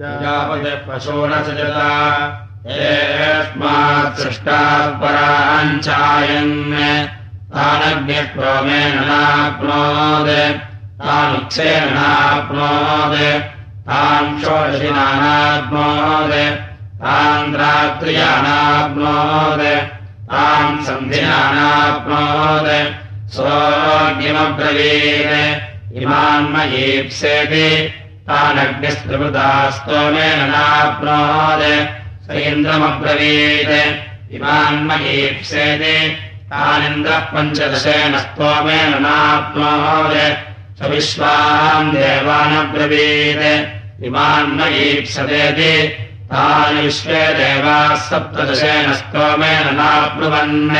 पशो न सजता येस्मात् सृष्टात् पराञ्चायन् तानग्निक्रोमेण नाप्नोत्। तानुत्सेन नाप्नोत्। तान् षोडशिनानाप्नोत् तान् रात्र्यानाप्नोत् तान् सन्धिनानाप्नोत् सोऽग्निमब्रवीत्। इमान्मयीप्सेति तानग्निस्त्रिवृता स्तोमेन नाप्नोत्। स इन्द्रमब्रवीत्। इमान्मयीप्सेति तानिन्द्रः पञ्चदशेन स्तोमेन नाप्नोत्। स विश्वाम् देवानब्रवीत्। इमान्मयीप्सतेति तानि विश्वे देवाः सप्तदशेन स्तोमेन नाप्नुवन्।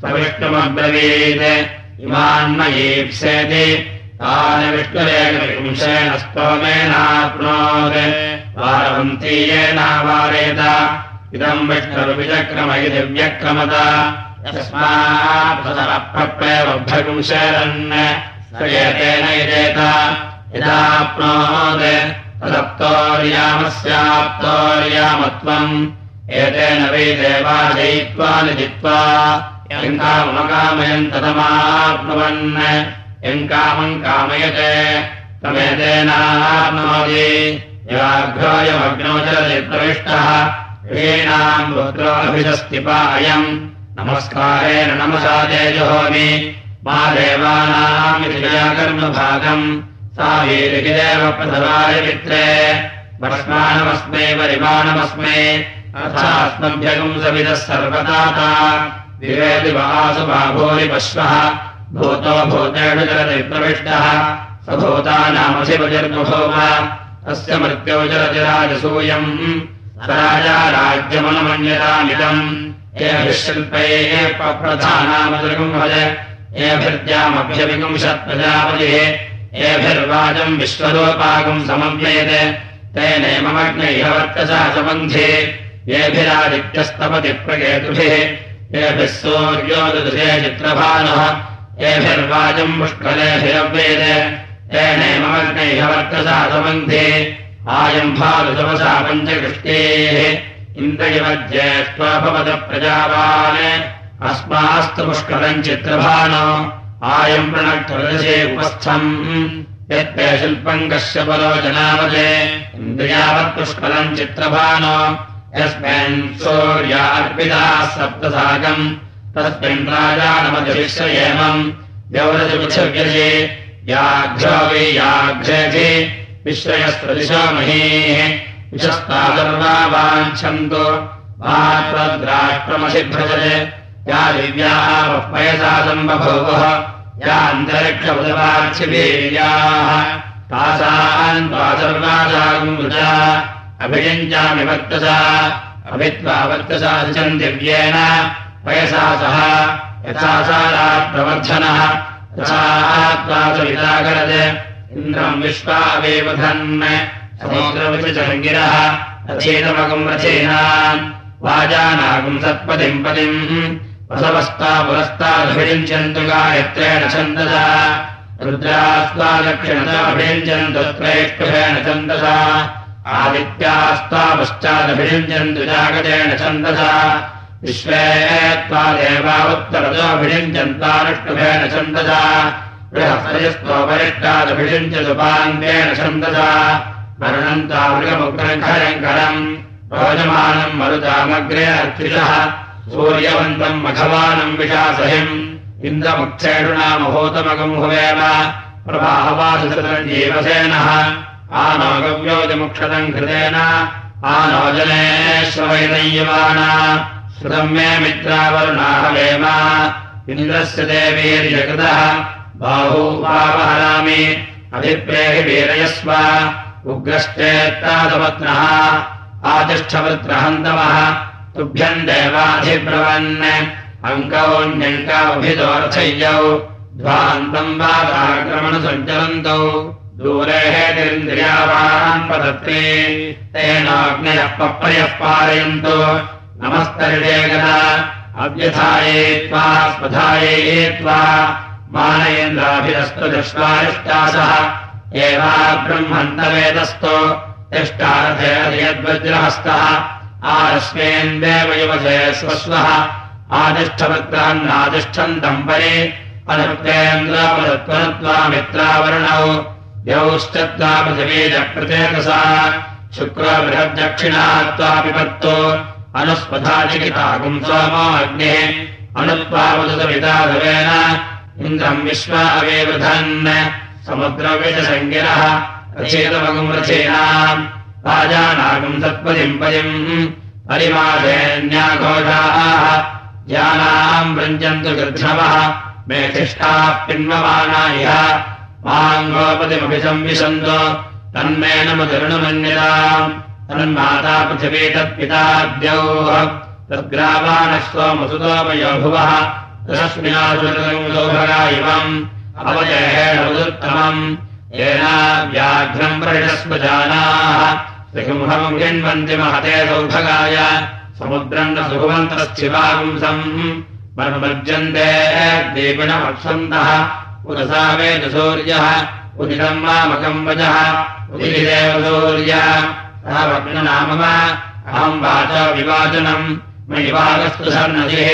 स विष्णुमब्रवीत् इमान्मयीप्सेति तानि विष्णुरेकविंशेन स्तोमेनाप्नोत् वारवन्तीयेनावारेत इदम् विष्णुर्विचक्रम इति व्यक्रमत यस्मात्प्रप्रेवभ्रगुंशेरन् स एतेन यजेत। यदाप्नोत् तदप्तोर्यामस्याप्तोर्यामत्वम् एतेन वै देवा जयित्वा निजित्वा यङ्कामकामयम् तदमाप्नुवन् यम् कामम् कामयते। तमेतेनाप्नोति याघ्रोऽयमग्नौ चलति प्रविष्टः। हीणाम् रुद्रोऽभिधस्तिपा अयम् नमस्कारेण नमसा तेजहोमि मा देवानामिति कर्मभागम् सा वीरिदेव प्रथमाय मित्रे वर्ष्माणमस्मै परिमाणमस्मै। अथास्मभ्यगम् सविदः सर्वदाता। विवेदि वासु बाभूरि पश्वः भूतो भूतेषु चलति प्रविष्टः। स भूतानामधिपतिर्बभूव तस्य मृत्यो चलति राजसूयम् राजा राज्यमनुमन्यतामिदम्। एभिः शिल्पैः प्रधानामदृगम् भज एभिर्द्यामभ्यविपुंशत्प्रजापतिः एभिर्वाजम् तेनैममग्नैः वर्चसा सम्बन्धे येभिरादित्यस्तपति प्रकेतुभिः। येभिः सूर्योदृशे चित्रभानः येभिर्वाजम् पुष्कलेभिरव्येते तेनैममग्नैः वर्चसा सम्बन्धे आयम् भालुतमसा पञ्चकृष्टेः। इन्द्रयव ज्येष्ठा भवत प्रजावान्। अस्मास्तु पुष्करम् चित्रभानो। आयम् प्रणक्तदशे उपस्थम्। यत्ते शिल्पम् कश्यपलो जनावते इन्द्रियावत् पुष्करम् चित्रभानो। यस्मिन् सूर्या अर्पिताः सप्तसाकम् तस्मिन् राजानमधिविश्रयेमम् व्यवरजपृथिव्यजे याघ्रो वै याघ्रेधि विश्रयस्त्रदिशो महीः विशस्ता सर्वा वाञ्छन्तु मात्रद्राष्ट्रमसिभ्रजते या दिव्याः पयसा सम्बभूवः। या अन्तरिक्षमुदवार्चिवीर्याः तासाम् त्वा सर्वासागम् वृजा। अभियुञ्जामि वर्तसा अभित्वा वर्तसा दिशम् दिव्येन पयसा सह यथा सा प्रवर्धनः तथा सविताकरत् इन्द्रम् समुद्रविचरङ्गिरः रथेतमकम् रथेनाम् वाजानागम् सत्पदिम् पदिम् वसवस्ता पुरस्तादभिषिञ्चन्तु गायत्रेण छन्दसा रुद्रास्त्वा दक्षिणताभिषिञ्चन्तु त्रैष्ठुभेन छन्दसा आदित्यास्त्वा पश्चादभिषिञ्चन्तु जागतेन छन्दसा विश्वे त्वा देवावुत्तरतोऽभिषिञ्चन्तानुष्टुभेन छन्दसा। बृहस्पतिस्त्वपरिष्टादभिषिञ्चतु पाङ्गेण छन्दसा। वर्णन्ता मृगमुग्रङ्करम् रोजमानम् मरुतामग्रे अर्चिषः। सूर्यवन्तम् मघवानम् विशासहिम् इन्द्रमुक्षेषुणामभूतमगम् हुवेम प्रभाहवासुतम् जीवसेनः आनो गव्योतिमुक्षतम् कृतेन आनो जनेश्वैनय्यमाना श्रुतम् मे मित्रावरुणाहवेम इन्द्रस्य देवीर्यकृतः। बाहूपावहरामि अभिप्रेहि वीरयस्व। उग्रश्चेत्तादपत्नः। आतिष्ठवृत्रहन्तवः तुभ्यम् देवाधिब्रवन्। ध्वान्तम् वादाक्रमणसञ्चलन्तौ दूरे हेतिरिन्द्रियावान् पदत्ते तेनाग्नयः पप्रयः पारयन्तु नमस्तरिडेगदा अव्यथाये त्वा स्पधाये त्वा। मानयेन्द्राभिरस्तु दश्वारिष्टासः एवा ब्रह्मन्तवेदस्तो। यद्वज्रहस्तः आरस्मेन्देव युवसे स्वस्वः। आदिष्ठवत्रान्नादिष्ठन्तम् परे अनुक्तेन्द्रापदत्वनत्वामित्रावरणौ द्यौश्चत्वा पृथिवीजप्रचेतसा। शुक्रो बृहद्दक्षिणा त्वापि पत्तो अनुस्पथाचिकिताकुम् सोमो अग्निः इन्द्रम् विश्व अवेवधन् समुद्रविषसङ्गिरः रचेतमगुम् रचेनाम् राजानागम् सत्पदिम् पदिम् परिमाधेन्याघोषाः ज्ञानाम् वृञ्जन्तु गृध्रवः मेधिष्ठाः पिन्वमाना इह माङ्गोपतिमपि संविशन्तो तन्मेन मुदरुणमन्यताम् तन्माता पृथिवी तत्पिताद्यौः तद्ग्रावाणः सोमसुतोमयो भुवः। तस्मिनासुरसौभगा इवम् अवजहेणमुदुत्तमम् येन व्याघ्रम् हिण्वन्ति महते सौभगाय। समुद्रम् न सुभवन्तश्चिवागुंसम् मर्मर्जन्ते दीपिणमप्सन्तः उदसा वेद सूर्यः। उदितम् मामकम् वजः उदिदेव सूर्य नाम अहम् वाच मयिवागस्तु सन्नदिः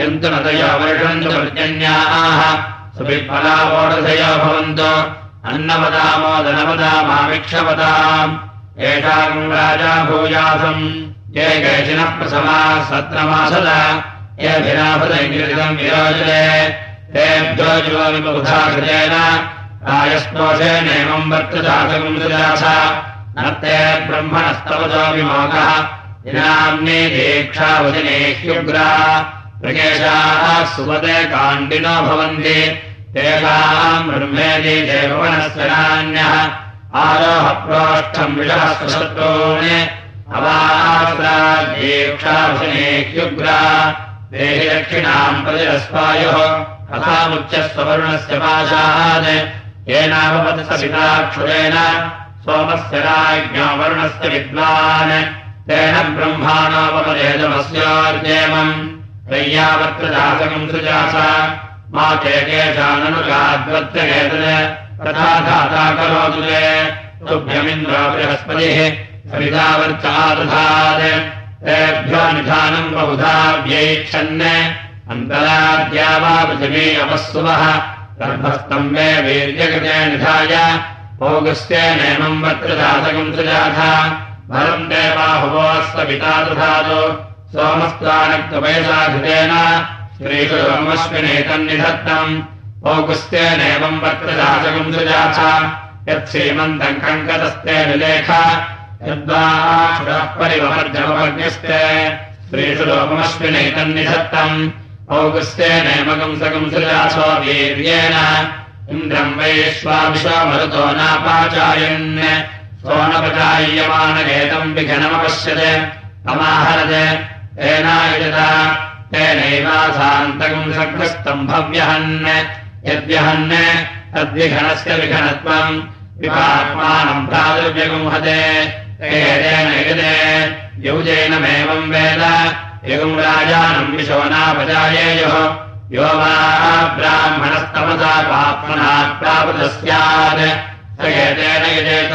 यन्तु नदयो वर्षन्तु पर्जन्याः सुविफलावोढधयो भवन्तु। अन्नवदामोदनवदामामिक्षवदाम् एषाम् राजा भूयासम् ये केचिनः प्रसमाः सत्रमासद येभिनाभदैङ्गिरितम् विरोचते तेभ्यो युवविबुधा कृतेन रायस्तोषेणेमम् वर्तदासकम् सुजास नर्ते ब्रह्मणस्तवतो विमोकः दिनाम्ने दीक्षावचने ह्युग्रा प्रकेशाः सुपदे काण्डिनो भवन्ति। तेषाम् ब्रह्मेति देववनस्य नान्यः आरोहप्रोष्ठम् विषः सुशत्रून् अवादीक्षावचने ह्युग्रा देहि दक्षिणाम् प्रतिरस्वायुः कथामुच्चस्वरुणस्य पाशात् येनाभवत् सपिताक्षुरेण सोमस्य राज्ञो वरुणस्य विद्वान्। तेन ब्रह्माणोपमदेशमस्योर्जेमम् तय्यावत्रदासकम् सृजास। मा करोतु ते। तुभ्यमिन्द्रो बृहस्पतिः। सवितावर्चादधात् तेभ्यो निधानम् बहुधा व्यैच्छन् अन्तराद्या वा पृथिवी अपःसुवः गर्भस्तम्बे वीर्यकृते निधाय सृजाथ भरम् देवाहुवोऽस्त पिता दधातु सोमस्त्वानक्तवयसाघृतेन श्रीगुरुमश्विनेतन्निधत्तम् भोगस्येनेमम् वत्रदासकम् सृजाथ यत्सीमन्तम् कङ्कतस्ते निलेख यद्वाः परिवमर्जमवर्ग्यस्ते श्रीषु सृजासो वीर्येण इन्द्रम् वैश्वाविश्वमरुतो नापाचायन्। सोनपचाय्यमानगेतम् विघनमपश्यत्। अमाहरत् तेनायुजत। तेनैवासान्तकम् सग्रस्तम् भव्यहन्। यद्यहन् तद्विघनस्य विघनत्वम्। विपात्मानम् प्रादुर्व्यगुंहते तेन युजते। यौजैनमेवम् वेद यगुम् राजानम् विशोनापजायेयुः यो वा ब्राह्मणस्तमसा पाप्मना प्रापृतः स्यात् स एतेन यजेत।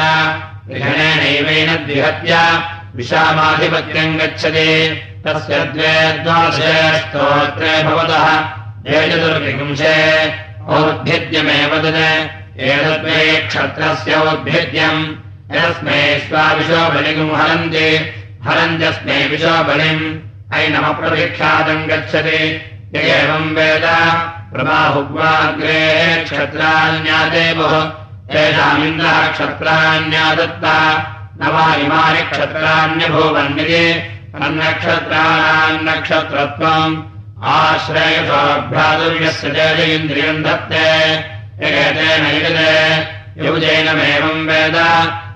विघनेनैवेन द्विहत्य। विशामाधिपत्यम् गच्छति। तस्य द्वे द्वादशे स्तोत्रे भवतः। ये औद्भिद्यमेव तत्। एतद्वै क्षत्रस्य औद्भिद्यम् यस्मै स्वाविशो बलिगुम् हरन्ति। हरन्त्यस्मै विशो बलिम् ऐनमप्रभिक्षादम् गच्छति। य एवम् वेद। प्रबाहुग्वाग्रे क्षत्राण्यादेवः तेषामिन्द्रः क्षत्राण्यादत्ता न वा इमानि क्षत्राण्यभूवन्निति तन्नक्षत्राणाम् नक्षत्रत्वम् आश्रयसोऽभ्रादुर्यस्य तेज इन्द्रियम् धत्ते यगेतेन युजते। युजेनमेवम् वेद।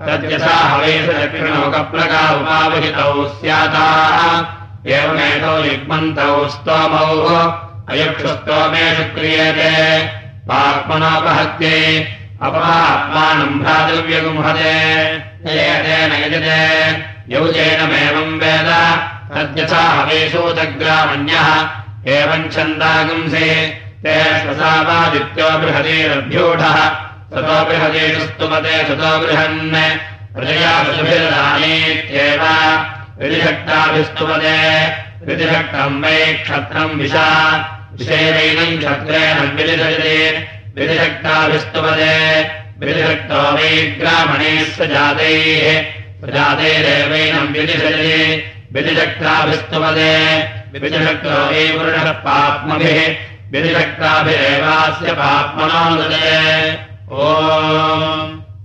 तद्यथा हवेषु दक्षिणोकप्रका उपावहितौ स्याताः एवमेतौ युग्मन्तौ स्तोमौ अयुक्षुस्तोमेषु क्रियते पाप्मनोपहत्ये अपमात्मानम् भ्रातव्यगुंहते। येतेन यजते। यौजेनमेवम् वेद। तद्यथा हवेशोदग्रामण्यः एवम् छन्दागुंसे ते श्वसावादित्यो बृहतीरभ्यूढः ततो बृहतीषु स्तुमते ततो बृहन्। प्रजया पशुभिरदानीत्येव विधिशक्ताभिस्तुपदे विधिशक्तम् वै क्षत्रम् विशा। विषेदैनम् क्षत्रेण विधिषयते विधिशक्ताभिस्तुपदे विधिशक्तो वै ग्रामणेश्व जातैः। प्रजातैरेवैनम् विधिषयते विधिशक्ताभिस्तुपदे विधिशक्तो वै पुरुषः पाप्मभिः।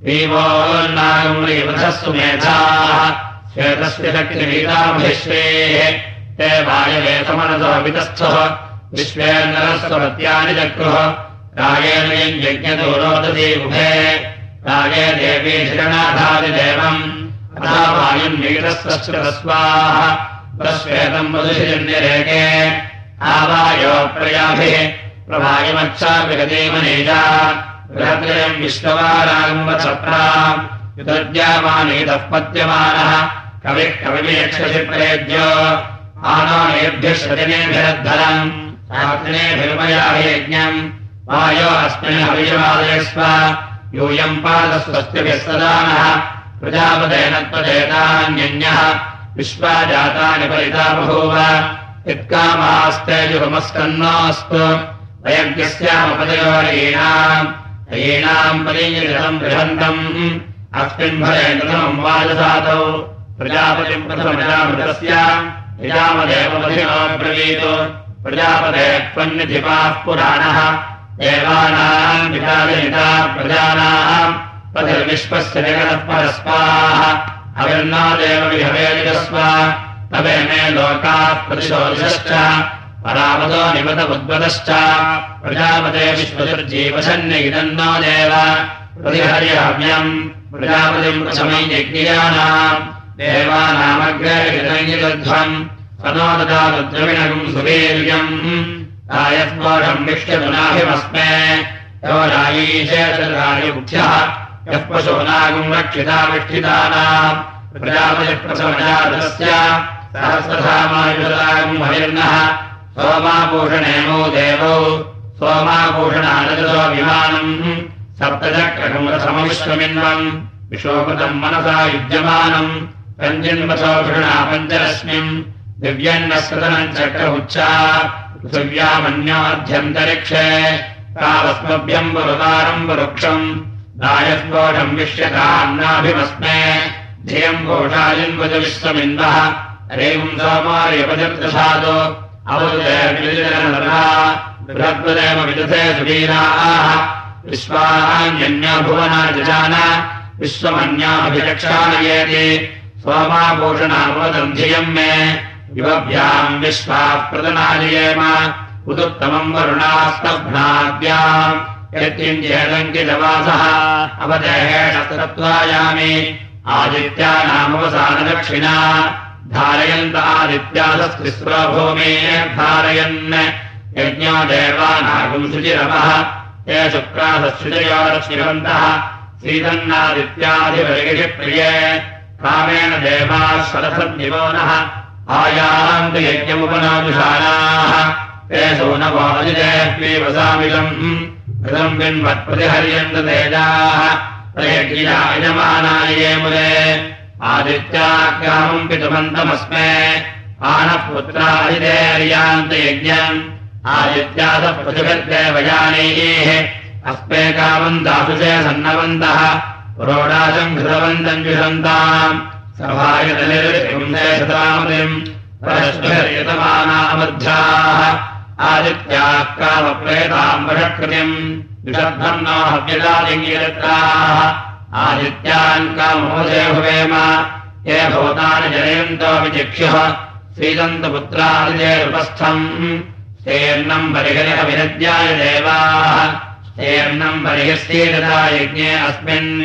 ीवोन्नागम्रीवधस्तु मेधाः श्वेतस्य शक्तिमीतामहिश्वेः ते वायवेतमनसो वितस्थः। विश्वेन्द्रस्वत्यानि चक्रुः रागेण यज्ञतो रोदति उभे। रागे देवी शरणाधादिदेवम् वायुन्मीतस्वश्रतस्वाः प्रश्वेतम् मधुशिजन्यरेके आवायो प्रयाभिः। प्रभायमच्छाभिगतिमनेजा बृहत्रयम् विश्ववारागम्बसप्रा युतद्यामानेतः पद्यमानः कविः शजनेभिरद्धरम् शास्त्रेभिर्मयाभियज्ञम् वायो अस्मिन् हविषवादयस्व यूयम् पादस्वस्तिभिः सदानः। प्रजापदेन त्वदेतान्यन्यः विश्वा जातानि परिता बभूव। यत्कामास्ते जुगमस्कन्नास्तु वयज्ञस्यामपदयोरीणाम्। ीणाम् परीयम् बृहन्तम्। अस्मिन् भरे प्रथमम् वाजसातौ प्रजापतिम् प्रथमजामृतस्य। यजामदेवमधिनोऽब्रवीत् प्रजापते त्वन्निधिपाः पुराणः। देवानाम् पिताविनिता प्रजानाम् पथिर्विश्वस्य जगतः परस्पाः। अविर्नादेव विहवेजस्व तवे मे लोकाः प्रतिशोधश्च परापदो निपत उद्वदश्च। प्रजापते विश्वसुर्जीवसन्निदन्नो देव। प्रतिहर्यहव्यम् प्रजापतिम् प्रशमयज्ञानाम् देवानामग्रध्वम् ददाद्रविणकम् सुवीर्यम्। रायस्पोषम् विष्यतुनाभिमस्मे यो रायीशेषरायुभ्यः यः पशूनागम् रक्षिता विष्ठितानाम्। प्रजापतिप्रथमजातस्य सहस्रधामायुषदागम् हरिर्नः। सोमाभूषणेमो देवौ। सोमाभूषणानजसो विमानम् सप्तचक्रसमविश्वमिन्वम् विशोकृतम् मनसा युज्यमानम् रञ्जिन्वसो घृणा पञ्चरश्मिम् दिव्यन्नस्कृतनम् चक्रमुच्चा। पृथिव्यामन्याध्यन्तरिक्षे। तावस्मभ्यम् पुरुदारम् पुरुक्षम् दायस्पोढम् विष्यतान्नाभिमस्मे धियम् घोषाजिन्वज विश्वमिन्दः। रेवम् सोमार्यपजर्दशादो अवदेव बृहद्वदेव विदधे सुवीराः। विश्वान्यन्या भुवना जजान विश्वमन्याभिरक्षायेति सोमाभूषणावदन्धियम् मे। युवभ्याम् विश्वाः प्रदनालयेम उदुत्तमम् वरुणास्तभ्नाद्याम् यत्किञ्चेदङ्कितवासः। अवदेहेण तत्त्वायामि आदित्यानामवसानदक्षिणा धारयन्त आदित्यासस्तिस्रो धारयन्। यज्ञो देवानागम् शुचिरवः ये शुक्रासशुचयोरश्रिवन्तः श्रीतन्नादित्याधिपरिगिषिप्रिये कामेण देवाः सरसद्यो नः। आयान्ति यज्ञमुपनादुषाणाः। ते सूनवाजिदेऽप्येवसामिलम् ऋतम् बिन्वत्प्रतिहर्यन्त तेजाः। प्रयज्ञायमानाय मुदे आदित्याग्रामम् पितुमन्तमस्मे। आनः अस्मे कामम् दासुषे सन्नवन्तः। पुरोडाशम् विशन्ताम् सभायतनिर्विंशतामतिम् परस्परियतमानामध्याः आदित्याः कामप्रेताम् आदित्यान् कामोदे भवेम ये भवतानि जनयन्तोऽपि चिक्ष्युः श्रीदन्तपुत्रादिदेरुपस्थम् स्तेर्णम् परिहरिह विनद्याय देवाः स्तेर्णम् परिहस्येतदा यज्ञे अस्मिन्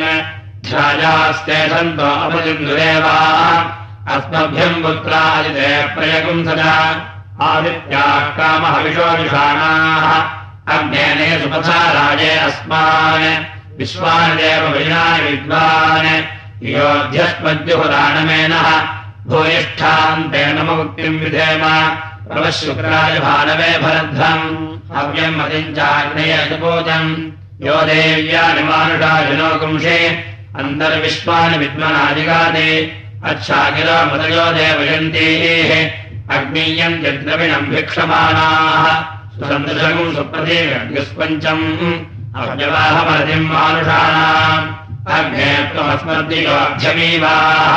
ध्यायास्ते सन्तो अपजिन्दुदेवाः अस्मभ्यम् पुत्रादिते प्रयगुम् सदा। आदित्याः कामहविषोविषाणाः अग्नेने सुपथा राजे अस्मान्। विश्वानदेव विनानि विद्वान्। योऽध्यस्मद्युहुदानमेनः भूयिष्ठान्तेन मुक्तिम् विधेम। प्रवः शुक्राय भानवे भरध्रम् हव्यम् मतिञ्चाग्नेय सुपूजम् यो देव्यानिमानुषाजिनो पुंषे अन्तर्विश्वानि विद्मनादिगादे अच्छाकिलो मदयो देवयन्तीः। अग्नीयम् यद्रविणम् भिक्षमाणाः। सुसन्दृशगुम् सुप्रदेव्यग्निस्पञ्चम् अव्यवाहमतिम् मानुषाणाम्। अग्ने त्वमस्मद्दियोऽभ्यमीवाः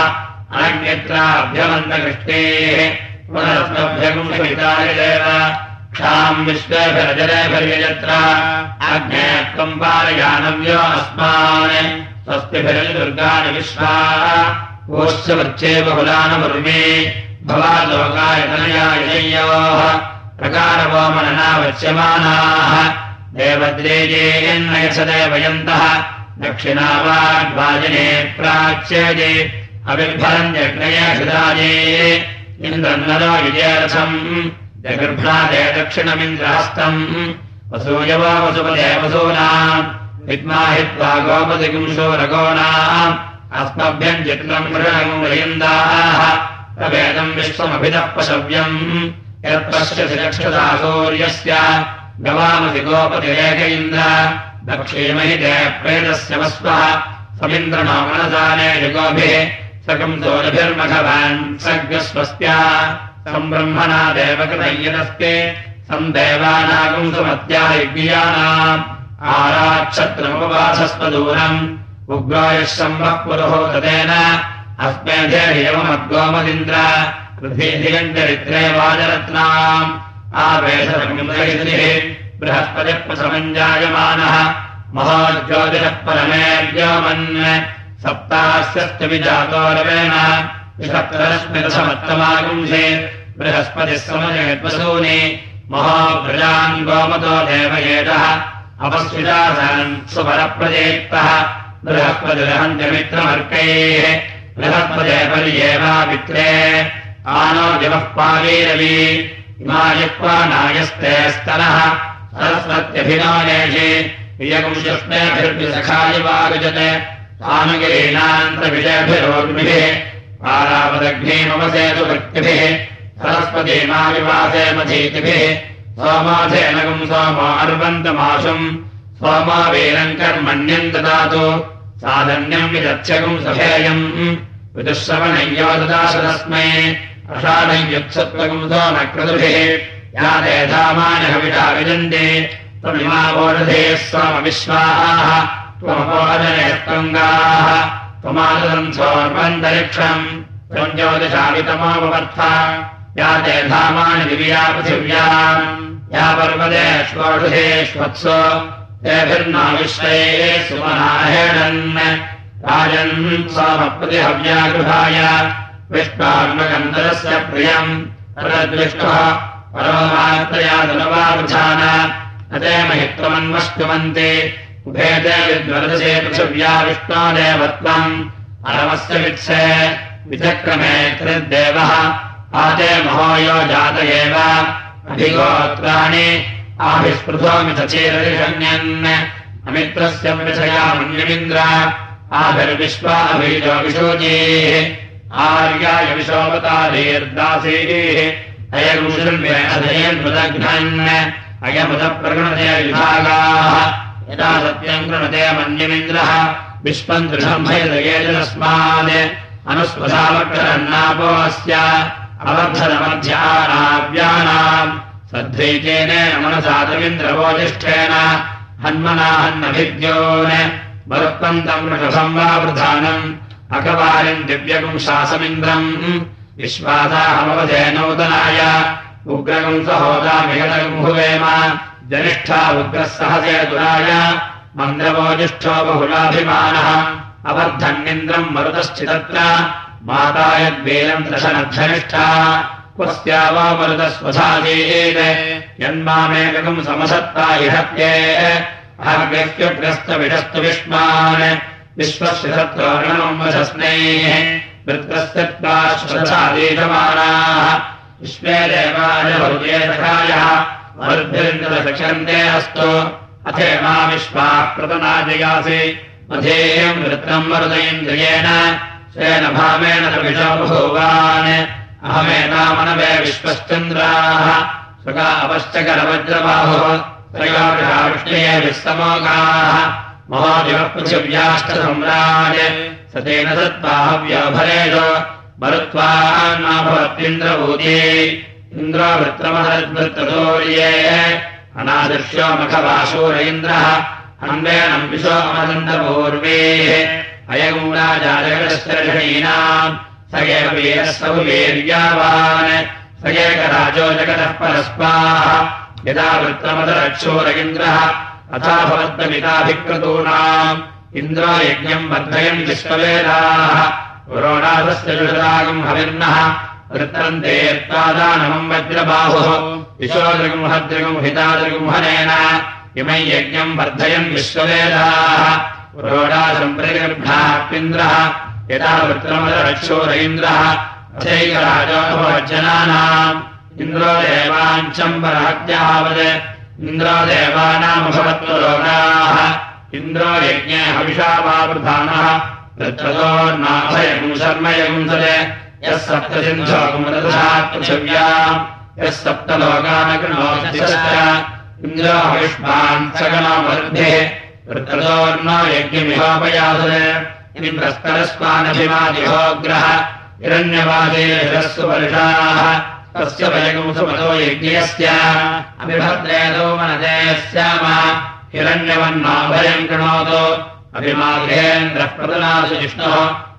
अनग्नित्राभ्यमन्तकृष्टेः। पुनरस्मभ्यगुंसविताय देव क्षाम् विश्वेभिरजरेभिर्यत्र अग्ने त्वम् पालयानव्यो अस्मान्। स्वस्तिभिर्दुर्गाणि विश्वा। बहुलानमुर्मे भवालोकाय तनयाययोः प्रकारवो मननावच्यमानाः देवद्रेजेयन्नयसदेवयन्तः दक्षिणावाग्वाजने प्राच्यजे अविर्भरन्यग्नयषिदाजे जगर्भ्रादे दक्षिणमिन्द्रहस्तम् वसूयवो वसुपदे वसूनाम् विद्माहित्वा गोपतिगुंशोरगोणाम् अस्मभ्यम् चित्रम् मृगमुरयन्दाः तवेदम् विश्वमभितः पशव्यम् यत्पश्यसि रक्षसा सूर्यस्य। गवामसि गोपतिरेक इन्द्र दक्षिणमहिते प्रेतस्य वस्वः। समिन्द्रणो मनसाने युगोभिः देवकृतय्यदस्ते सम् देवानागम् सुमत्या यज्ञानाम् आराक्षत्रमुपवासस्वदूरम् उग्रायः सम्भः पुरुहो तदेन अस्मेधेयमद्गोमदिन्द्र पृथ्वीधिगम् चरित्रे वाजरत्नाम्। आवेशमिन्द्रयिः बृहस्पतिप्रसमञ्जायमानः। महाज्योतिषः परमेर्योमन् रवेण विषप्तरश्मिरसमत्तमागुंसे बृहस्पतिः समजयद्वसूनि महाभ्रजान् गोमतो देवयेतः अपस्वितासान् सुपरप्रजेक्तः बृहस्पतिरहन्त्यमित्रमर्कैः बृहस्पते पित्रे आनो दिवः पावीरवी इमायक्वा नायस्ते स्तनः सरस्वत्यभिनायेषि प्रियकुंशस्मेभिर्विसखायवागजते आनुगिरीणान्तविजयभिरोग्मिभिः पारावदग्नीमवसेतु भक्तिभिः सरस्वतीमाविवासे मधीतिभिः सोमाधेनगम् सोमो अर्वन्तमाशुम् सोमा वीरम् कर्मण्यम् ददातु साधन्यम् विदच्छगुम् सभेयम् विदुःश्रवणय्यो ददातु तस्मै अषाढयुत्सत्त्वगम् सोमक्रतुभिः या ते धामानहविषा विजन्ते त्वमिमावोषधेः सोमविश्वाः त्वमपोदने त्वङ्गाः त्वमादन्तोर्वन्तरिक्षम् त्वम् ज्योतिषावितमोपवर्थ या ते धामानि दिव्या पृथिव्याम् या तेभिर्ना विश्वे सुमनाहेणन् राजन् सोमप्रतिहव्यागृहाय विष्णात्मकन्दरस्य प्रियम् परोमात्रया धनवावृधान न ते महित्वमन्वष्टुमन्ति उभेते विद्वरदसे पृथिव्या विष्णोदेवत्वम् अरमस्य वित्से विचक्रमे त्रिदेवः आते महोयो जात एव अभिगोत्राणि आभिस्पृथोमिथ चेररिषण्यन्। अमित्रस्य विषया मन्यमिन्द्र। आभिर्विश्वा अभिजो विशोचीः। आर्याय विशोपतारीर्दासीः अयगुषन्मृदघ्नन् अयमुदप्रगृणते विभागाः यदा सत्यम् कृणते मन्यमिन्द्रः विश्वम् दृढम्भयदयेतस्मात् अनुस्पदावक्षरन्नापोऽस्य अवर्धनमध्यानाव्यानाम्। सद्वैतेन मनसातमिन्द्रवोजिष्ठेन हन्मना हन्नभिद्योन्। मरुत्पन्तम् वृषभम् वा वृधानम्। अकवारिम् दिव्यगुम् शासमिन्द्रम्। विश्वासाहमवधे नूतनाय। उग्रगम् सहोदामिगतगम् भुवेम जनिष्ठा उग्रः दुराय मन्द्रवोजिष्ठो बहुलाभिमानः अवर्धन्निन्द्रम् मरुतश्चिदत्र माता यद्वीरम् दशनद्धनिष्ठा क्वस्या वा मरुतस्वधादेन यन्मामेकम् समसत्ता इहत्ये अहग्रस्त्यग्रस्तविडस्तु विष्मान् विश्वस्य सत्रोणम् वशस्नेः वृत्रस्य त्वाश्वसादेशमानाः विश्वे देवायः मरुद्भिर्न्दशक्षन्ते अस्तु। अथे मा विश्वाः प्रतनाजयासि मधेयम् वृत्रम् वरुदयेन्द्रियेण स्वेन भावेन। अहमेतामनवे विश्वश्चन्द्राः। स्वका अपश्चकरवज्रबाहुः त्रयोविषाविष्णये विस्तमोगाः महादिवः पृथिव्याष्टसम्राज स तेन सत्त्वाहव्यभरेष मरुत्वान्नाभवत्विन्द्रभूते इन्द्रावृत्रमहद्वृत्तदोर्ये अनादृश्यो मखवाशूर इन्द्रः अन्वेणम् विशोमदन्तपूर्वेः अयगुम् राजाजगतश्चरषणीनाम् स एव वीरः सौवीर्यावान् स एकराजो जगतः परस्पाः। यदा वृत्तमदरक्षोर इन्द्रः अथा भवद्मिताभिक्रतूनाम् इन्द्रो यज्ञम् वर्धयन् विश्ववेदाः। पुरोणाथस्य जुषदागम् हविर्नः वृत्तन्ते त्वादानमम् वज्रबाहुः। विशोदृगुंहद्रिगुम् हितादृगुंहनेन इमै यज्ञम् वर्धयन् विश्ववेदाः। यदा वृत्तमदरक्षोर इन्द्रः अथैकराजोभवज्जनानाम् इन्द्रो यज्ञे हविषावावृधानः तत्ततोर्नाभयगुम् शर्मयगुंसरे यः सप्तसिन्धोगुमदधात्पृथिव्याम् यः सप्तलोकानगणोश्च इन्द्रो हविष्मान् सगणोमर्भिः वृत्ततोर्नो यज्ञमिहोपयासरे इन्द्रस्तरस्मानभिमादिहोग्रह हिरण्यवादे हिरस्सु वर्षाः तस्य वयगुंसुमतो यज्ञस्य अभिभद्रेदो मनदे स्याम हिरण्यवन्नाभयम् कृणोतु। अभिमाघेन्द्रः प्रदनासु जिष्णुः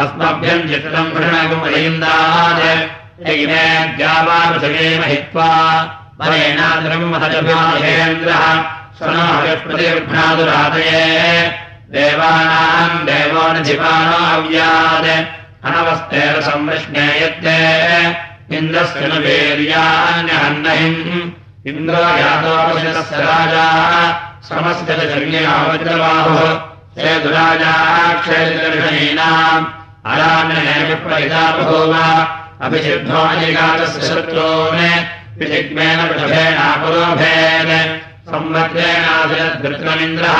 अस्मभ्यम् चित्रम् भृणगुमयिन्दात् यगिने द्यावापृथिवे महित्वा वरेणाद्रम् महजभिमाहेन्द्रः स्वनो हविप्रतिर्घ्नादुरातये देवानाम् देवोऽनधिपानो अव्यात् अनवस्तेन संवृष्णे यत्ते इन्द्रस्य न वीर्यान्यहन्नहिम् इन्द्रो यातोपशितस्य राजा शर्यवज्रबाहुः हे दुराजाः क्षेत्रदर्शनीनाम् अरान्यविप्रहिता बभूव अभिषिद्धोऽनिगातस्य शत्रून्। विजिग्मेन वृषभेणापुरोभेन् संवत्रेणाधिरद्धृत्रमिन्द्रः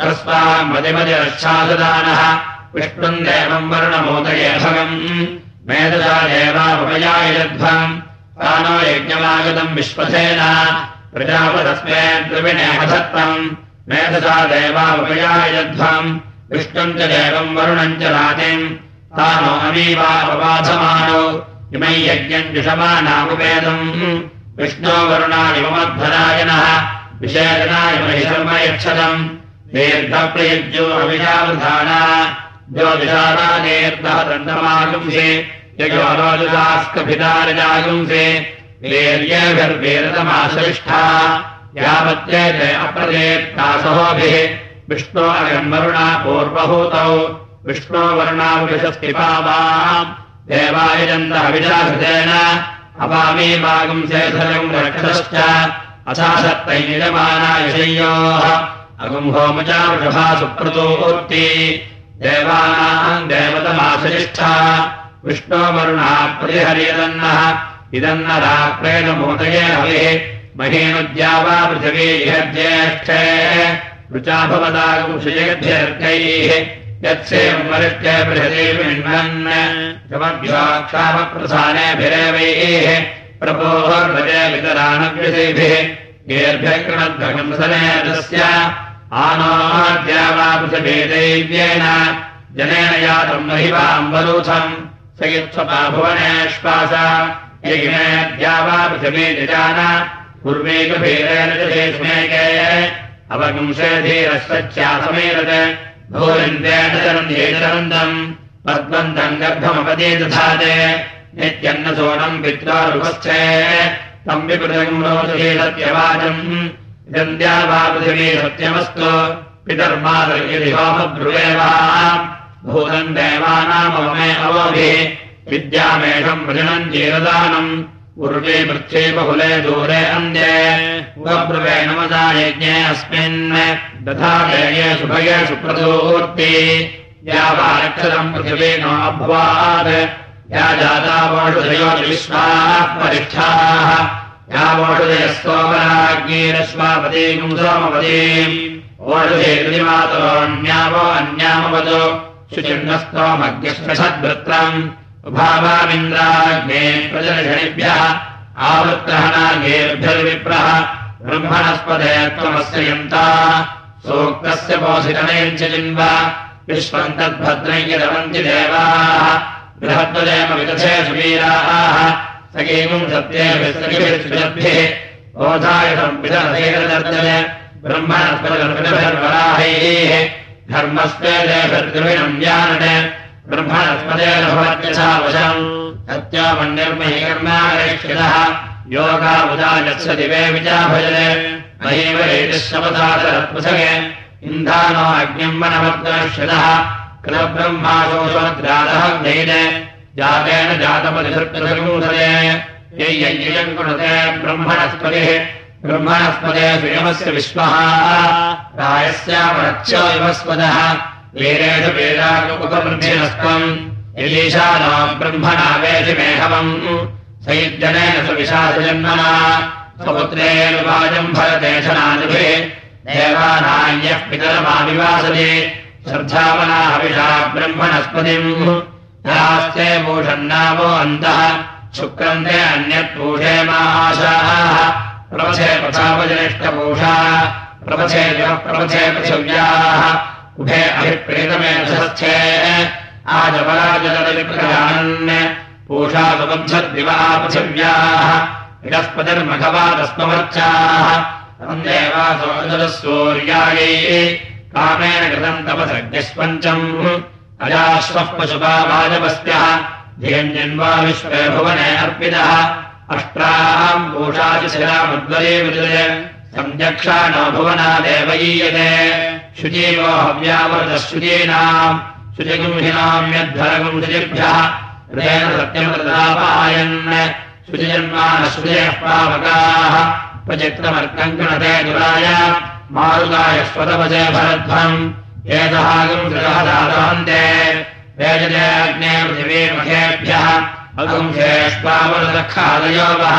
तस्मामतिमतिरच्छाददानः विष्णुम् देवम् वर्णमोदये भगम् मेधसा देवापयायध्वम् तानो यज्ञमागतम् विश्वसेन प्रजापदस्मे द्रविणेहधत्तम् मेधसा देवापयायध्वम् विष्णुम् च देवम् वरुणम् च अमीवापबाधमानो इमै यज्ञम् जुषमानामुपेदम् विष्णो वरुणानिमध्वरायणः विशेषणाय महि शर्म यच्छतम् दीर्घप्रयुज्यो अभिजावधाना ज्योतिषादानेर्दः दण्डमागुंसे यजोरोजुदास्कभिदारजागुंसे वीर्यभिर्वीरतमासरिष्ठा यावत्ये ते अप्रदेत्तासहोभिः विष्णो अगन्वरुणा पूर्वभूतौ। विष्णो वर्णाविषस्तिपावाम् देवायजन्तः अपामी वागुंसेधरम् रक्षश्च अथासत्तैनिजमानायशय्योः अगुम्भोमचा वृषभा सुप्रतोक्ति देवानाम् देवतमासरिष्ठा विष्णो वरुणा प्रतिहर्यदन्नः इदन्न रात्रेण मोदये हविः महीनुद्यावा पृथिवी इह ज्येष्ठे रुचा भवदागुंशयगभ्यर्कैः यत्सेवम् वरिष्ठे बृहदेविण्वन् शमभ्योक्षामप्रसानेभिरेवैः प्रपोर्भजे वितराणव्यसेभिः गेर्भ्यकृणध्वंसनेतस्य आनोद्यावापृथभेदैव्येन जनेन यातम् महिवाम्बरूथम्। स यत्स्वपा जजान। पूर्वेकभेदेन च शेष्मेके अवगुंसेधीरश्चासमेरत् भूरिन्देन चरन्ध्येचरन्दम् पद्मन्तम् गर्भमपदे नित्यन्नसोनम् पित्रोरुपस्थे तम् विपृतम् रोचये सत्यवाचम्। वा पृथिवी सत्यमस्तु। पितर्मादर्यदि होमब्रुवेवा भूतम् देवानामवमे अवोभिः विद्यामेषम् वृजनम् जीरदानम् उर्वे पृथ्वी बहुले दूरे अन्ये। उपब्रुवे नमदा यज्ञे अस्मिन्। सुभये सुप्रदूर्ति। या नो या जाता वोषुधयो विश्वाः परिष्ठाः। या शुचिर्णस्तोमज्ञस्पृषद्वृत्रम् उभावामिन्द्राग्ने प्रजर्षणिभ्यः आवृत्तहनागेभ्यर्विप्रः ब्रह्मणस्पदे त्वमस्य यन्ता। सूक्तस्य जिन्व विश्वम् तद्भद्रय्यरवन्ति देवाः। बृहद्वदेव विदधे सुवीराः सत्येभिः ब्रह्मणस्पदेशम् सत्यामन्यर्महिकर्मारेक्षितः योगाबुधा यस्य दिवे विचाभजने मयैव एतिश्रमदातरत्पृथगे इन्धानो अग्निम् कृतब्रह्माशोषोद्रातः ज्ञैन जातेन जातपतिधृत्पृथगूतये यय्ययम् कुणते ब्रह्मणस्पतिः। ब्रह्मणस्पदे सुयमस्य विश्वः। रायस्यामरच्यो विवस्पदः वीरेषु वेदानुपवृद्धिरस्त्वम् यदीशानो ब्रह्मणावेशि मेहवम् सयुज्जनेन सुविशासजन्मना स्वपुत्रेऽनुवाजम् भरदेशनादिभिः देवानान्यः पितरमाविवासति श्रद्धावना हविषा ब्रह्मणस्पतिम्। यास्ते भूषन्नावो अन्तः। शुक्रन्ते अन्यत्पूषे माशाः प्रवचे प्रतापजनिष्ठपूषा प्रवचे प्रवचे पृथिव्याः उभे अभिप्रेतमे दशस्थे आजपराजदविप्रजानन् पूषा सुलब्धद्विवा पृथिव्याः इडस्पतिर्मघवादस्मवर्चाः तम् देवासोदरसूर्यायै कामेण कृतम् तपसर्गस्पञ्चम् अजाश्वः पशुपावाजपस्त्यः धेन्यन्वा विश्वे भुवने अर्पितः अष्टाम् पूषादिशिलामुद्वये विजय। सञ्जक्षा नो भुवना देवयीयते शुचीवो हव्यावृतश्रुतीनाम् शुचिगुंहिनाम् यद्धरगुम् शुचिभ्यः हृदयेन सत्यमृतापायन् शुचिजन्मानश्रुतयः पावकाः। प्रचित्रमर्कम् गणते दुराय मारुताय स्वतवचे भरध्वम् एतहागम् दृढः दादवन्ते वेजते अग्ने पृथिवीर्मखेभ्यः अगुंशेष्वावृतखादयो वः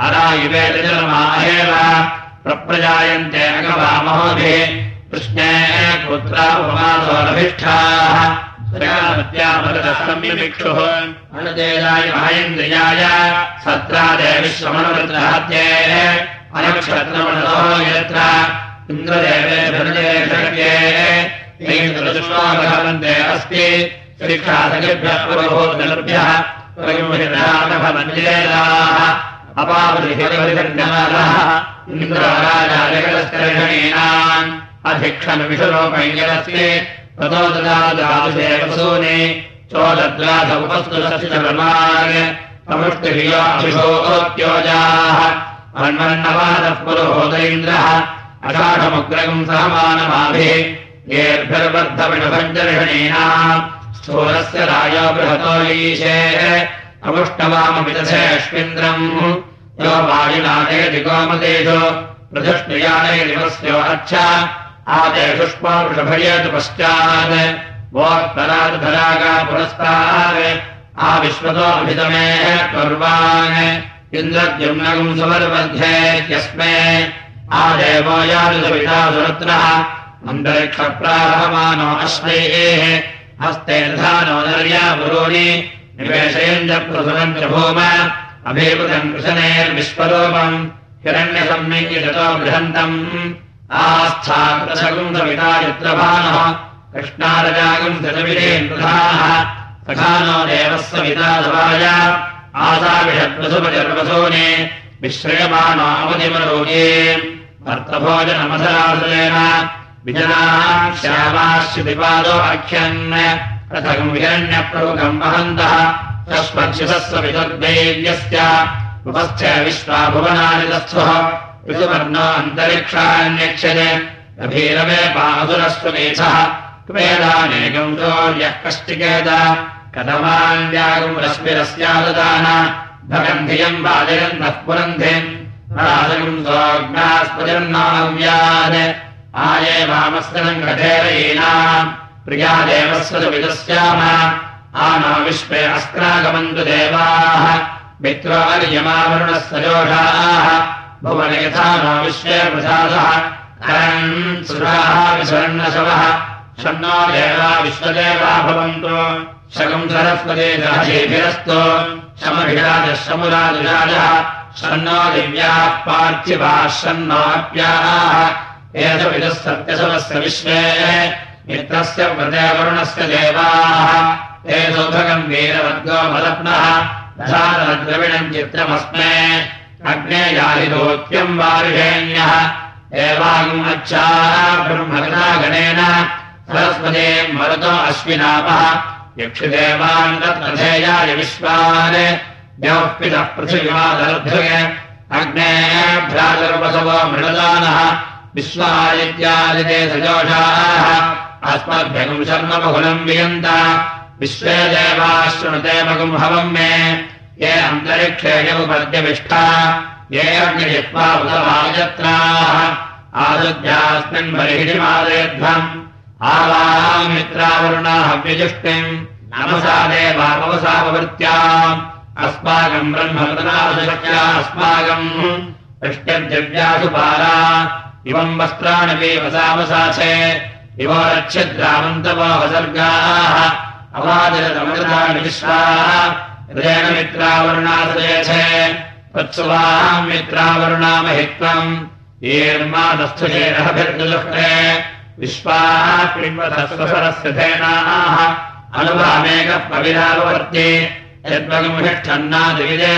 अरा इमे जलमा एव। प्रप्रजायन्ते अगवामहोभिः कृष्णे पुत्रा उपमासोरभिष्ठाः। सम्यमिक्षुः अनुदेयाय महेन्द्रियाय। सत्रादे विश्वमनुवृत्रहत्ये अनक्षत्रमणो यत्र। इन्द्रदेवे भरदेशक्ये भवन्ते अस्ति। प्रयुहिरामभवन्येलाः उपस्तुतश्चरमान् प्रमुष्टिभियोऽभिषोत्योजाः मन्वन्नवादः पुरोहोदैन्द्रः अषाढमुग्रगम् सहमानमाभिः येर्भिर्वर्धविषभञ्जर्षणीनाम् स्थूलस्य रायो बृहतो ईशेः अमुष्टवामविदधेष्विन्द्रम् यो वायुनादेति गोमतेषु प्रधुष्णुयानैरिवस्यो अच्छ आदेशुष्पावृषभयेतु पश्चात्। वोत्तराधरागा पुरस्तात् आविश्वतोऽभितमेः कर्वान्। इन्द्रद्युम्नगम् सुवर्मध्ये आदेवो यादुसविता सुरत्रः। अन्तरिक्षप्रारहमानो अश्वैः। हस्ते धानो नर्या पुरोणि निवेशयम् च प्रसुरम् च भूम अभिवृतम् कृशनेर्विश्वरूपम्। हिरण्यसम्यङ्गितो बृहन्तम्। आस्थाकृतसगुम् सविता यत्रभानः। कृष्णारजागम् सजविरेन्द्रधाः सखानो देवः सविता सवाय आसाविषद्वसुपजर्वसूनि। विश्रयमाणावधिमरोगे भर्तभोजनमसरासुलेन। विजनाः श्यामाश्रिपादो आख्यन् रथगम् हिरण्यप्रमुखम् वहन्तः तस्मक्षिसस्व विदुर्दैव्यस्य उपस्थ विश्वा भुवनानि तस्थः ऋतुवर्णो अन्तरिक्षान्यक्षते अभीरवे पासुरस्वमेधः क्वेदानेकम् चोर्यः कष्टिकेत कथमान्यागम् रश्मिरस्याददान भगन्धियम् वाजयन्तः पुरन्धिम् आये वामस्तनम् कठेरयीनाम् प्रिया देवस्वविदस्याम आनो विश्वे अस्त्रागमन्तु देवाः। मित्रोर्यमावरुणः सजोषाः भुवन यथा नो विश्वे प्रसादः। सुराः देवा विश्वदेवा भवन्तु। शकम् सरस्वते सहजेभिरस्तु शमभिराजः शमुराजुराजः। षण्णो दिव्याः पार्थिवाः षण्णोऽप्याः एतविदः सत्यशवस्य विश्वे मित्रस्य व्रते वरुणस्य देवाः। ते सौभगम् वीरवर्गो मदप्नः। द्रविणम् चित्रमस्मे। अग्ने याहितोत्यम् वारुषेण्यः एवागम् अच्छाः ब्रह्मगता गणेन। सरस्वते मरुतो अश्विनामः यक्षिदेवान् तत्कथेयाय विश्वान्। द्यौः पितः पृथिवीमादर्भृग अग्नेभ्राजर्वसवो मृडदानः विश्वादित्यादिते सजोषाः अस्मद्भ्यगुम् शर्म बहुलम् मगुम् हवम् मे। ये अन्तरिक्षे यमुपद्यविष्ठा। ये बर्हिमादयध्वम् आवामित्रावरुणाः व्यजुष्टिम् नमसा देवापवसापवृत्त्याम् अस्माकम् ब्रह्मकृतनाशक्त्या अस्माकम्। पृष्ट्यद्यव्यासु पारा। इमम् वस्त्राणि वसावसाचे इवो रक्षद्रामन्तवसर्गाः अवादिरतमृतानि विश्वाः हृदयेन मित्रावरुणासयेछे तत्सुवाहम् मित्रावरुणामहित्वम् येर्मादस्थुचेरभिर्दुलुक्ते विश्वाः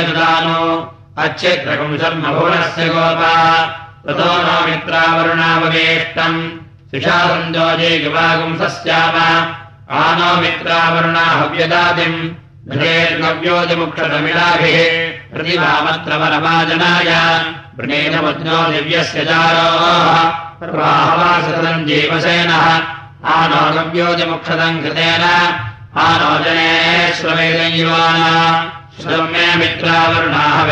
दुदानो अच्छेत्रगुम् शर्मभुवनस्य गोपा ततो नो मित्रावरुणाववेष्टम् शिषासञ्जोजे गिवागुंसस्याम आनो मित्रावरुणा हव्यदादिम् घृतेर्गव्योतिमुक्षतमिलाभिः प्रतिभामत्रवरमाजनाय वृणेनमज्ञो दिव्यस्य जारोः। प्रवाहवासतम् जीवसेनः। आनो गव्योतिमुक्षतम् कृतेन आनो युवाना। मित्रावरुणाः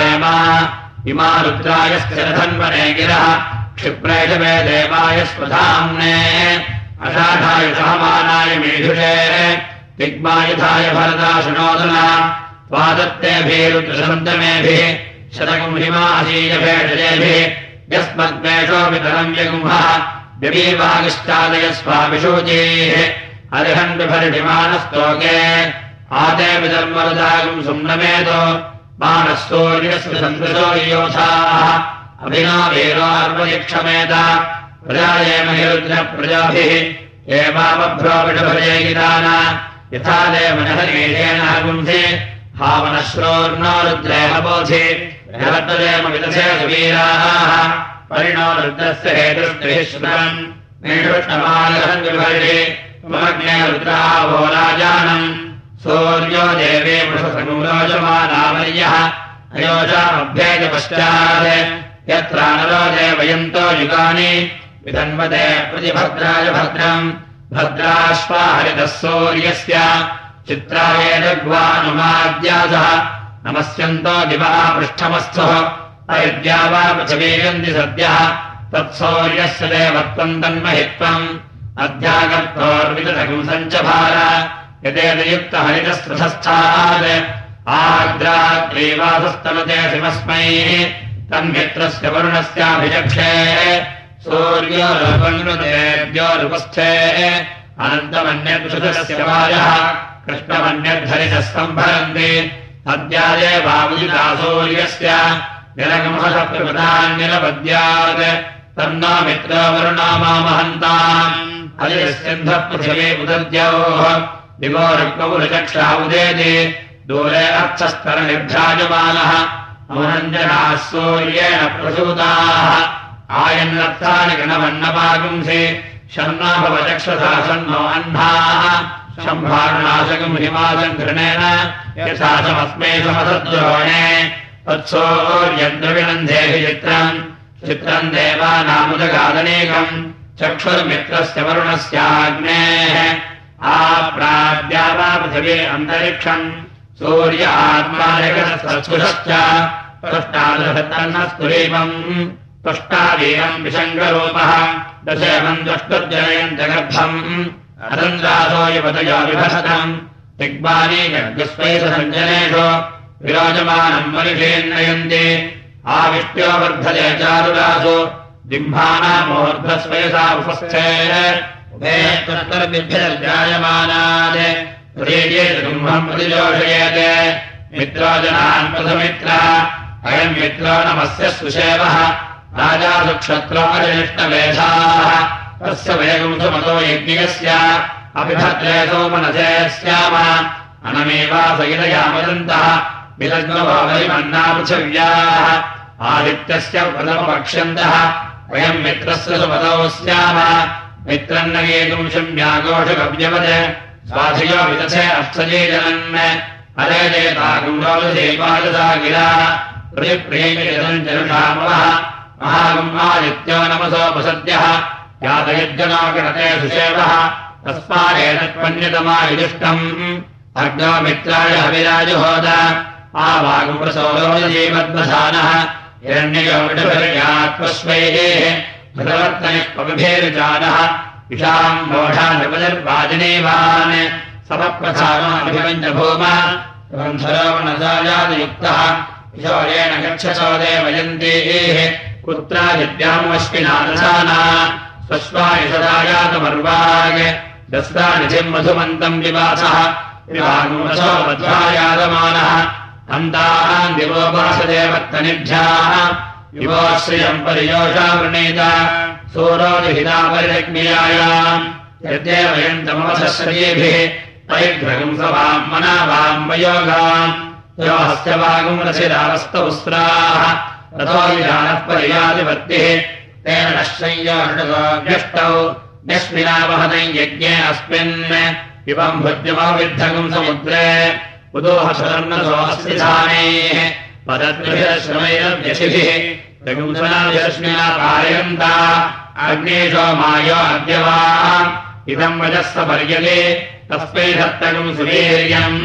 इमा रुद्रायस्य रथन्वने गिरः। क्षिप्रेष मे देवाय स्वधाम्ने अषाढाय सहमानाय मेधुषे, दिग्मायुधाय भरता शृणोदना त्वादत्तेभिरुद्रसन्तमेभिः शतकम् हिमासीयभेषजेभिः यस्मद्वेषोऽपितरम् व्यगुंहः व्यवीवागिष्टादय स्वाभिषूचीः अर्हन् बिभर्षिमानस्तोके आते विधर्मरदागम् सुम्नमेतो मानः सूर्यस्य सन्दृशो अभिना वीरोर्वयक्षमेत प्रजायेमहिरुद्रप्रजाभिः एवामभ्रोविषभजयगिदान यथा देवनहरीषेण गुंसि हावनश्रोर्नो रुद्रेह बोधि। जगत्तदेम विदधे सुवीराः परिणो रुद्रस्य हेतुष्टिः श्रुतम्। निष्टमानहन् विभर्षि ममज्ञे रुद्रावो राजानम् सूर्यो देवे वृषसङ्गोचमानामर्यः अयोजामभ्येज पश्चात् यत्रानरो देवयन्तो युगानि विधन्वते प्रतिभद्राय भद्रम् भद्राश्वा हरितः सूर्यस्य चित्राय जग्वानुमाद्यासः नमस्यन्तो दिवः पृष्ठमस्थः अविद्या वा पृथिवीयन्ति सद्यः तत्सौर्यस्य देवत्वम् तन्महित्वम् अध्यागर्तोर्विदधगम् सञ्चभार यदेदयुक्तहरितस्पृशस्थात् आग्राग्रीवासस्तलते शिवस्मै तन्मित्रस्य वरुणस्याभिचक्षे। अनन्तमन्यद्षुतस्य वायः कृष्णमन्यद्धरितः सम्भरन्ति हरिस्यन्धः पृथिवी उदद्योः। दिवो रुक्मपुरचक्षा उदेति। दूरे अर्थस्तरनिर्भ्राजमानः मनञ्जनाः सूर्येण प्रसूताः शम्भारुणाशकम् हिमासम् घृणेन यथासमस्मै समसद्रोणे तत्सोर्यद्रविनन्देहि चित्रम्। चित्रम् देवानामुदगादनेकम्। चक्षुर्मित्रस्य वरुणस्याग्नेः। आप्राद्या वा पृथिवी अन्तरिक्षम् सूर्य तुष्टावीरम् विशङ्गरूपः। दशमम् द्रष्टुर्जनयम् जगर्भम् अनन्दासो युवतयो विभस्तम्। दिग्बाली गर्गस्वैसञ्जनेषु विराजमानम् मनुषेन्नयन्ति। आविष्ट्यो वर्धते चारुरासु दिम्भानामोर्ध्वस्वयसा उपस्थे। जायमानात् ब्रह्मम् प्रतिजोषयेत्। मित्रोजनान् प्रथमित्र। अयम् मित्रो नमस्य सुषेवः। राजा तस्य वेगुंसमतो यज्ञस्य अभिभद्रे सोमनसे स्याम। वदन्तः विलग्नभावैमन्ना पृथिव्याः। आदित्यस्य प्रथमपक्ष्यन्तः वयम् मित्रस्य सुपदौ स्याम। मित्रम् न येतुम् शम्याघोषगव्यवत् स्वाधियो विदथे अस्थजीजनन् अरे चेताकुण्डोलदेवाददागिरा प्रियप्रियमिदञ्जनुषामवः महागम्मादित्यो नमसोपसद्यः यातयज्जनो सुषेवः तस्मादेतत्पन्यतमा युजुष्टम् अग्नो मित्राय हविराजुहोद। आवागुप्रसोदोजीवद्वसानः हिरण्ययो विडभिर्यात्मस्वैः ग्रन्थरोमणसायादयुक्तः किशोरेण गच्छसो देवयन्तीः। कुत्रादिद्यामश्विनादशाना स्वश्वायसदायातमर्वाग दस्रानिधिम् मधुमन्तम् विवासः। अन्तान् दिवोपासदेवत्तनिभ्याः। युवोश्रियम् परियोषा वृणीत सूरोहितापरिलग्मीयायाम् यद्देव वयम् तमवसस्वतीभिः परिग्रहम् सवाम् मनावाम् वयोगाम् यो हस्य वागम् तेन नश्चय्योष्टौ न्यस्मिनावहनम् यज्ञे अस्मिन् इवम् भुज्यमविद्धगम् समुद्रे उदोहसुरन्नसोऽस्तिधानेः पदद्भिः श्रमैरव्यशिभिः जगुंसनाभिरश्मिना पारयन्ता अग्नेशो मायो अद्यवा। इदम् वजस्व पर्यते तस्मै धत्तगम् सुवीर्यम्।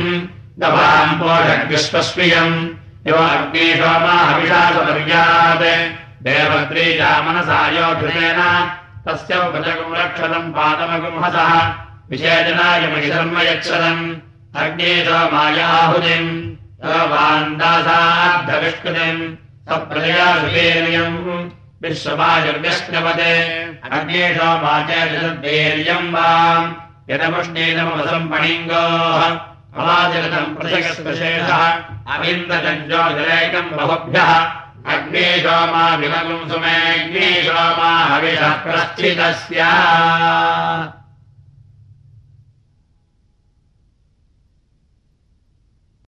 यो अग्नेशो मा अविशासपर्यात् देवत्रीजा मनसा यो घृतेन तस्य उपजगम् रक्षतम् पादमगुंहसः विषेचनाय महिधर्म यच्छदम्। अग्नेशो मायाहुतिम् वान्दासार्धविष्कृतिम् सप्रजया सुवीर्यम् विश्वमायुर्व्यश्नवते अग्नेशो वाचर्यम् वा। यदमुष्णीनमवसम् पणिङ्गोः अवाचरतम् प्रजगस्पशेषः अविन्दजञ्जोजलैकम् बहुभ्यः अग्नेशो मा विमगुम् सुमेऽग्नेशो मा हविषः प्रस्थितस्य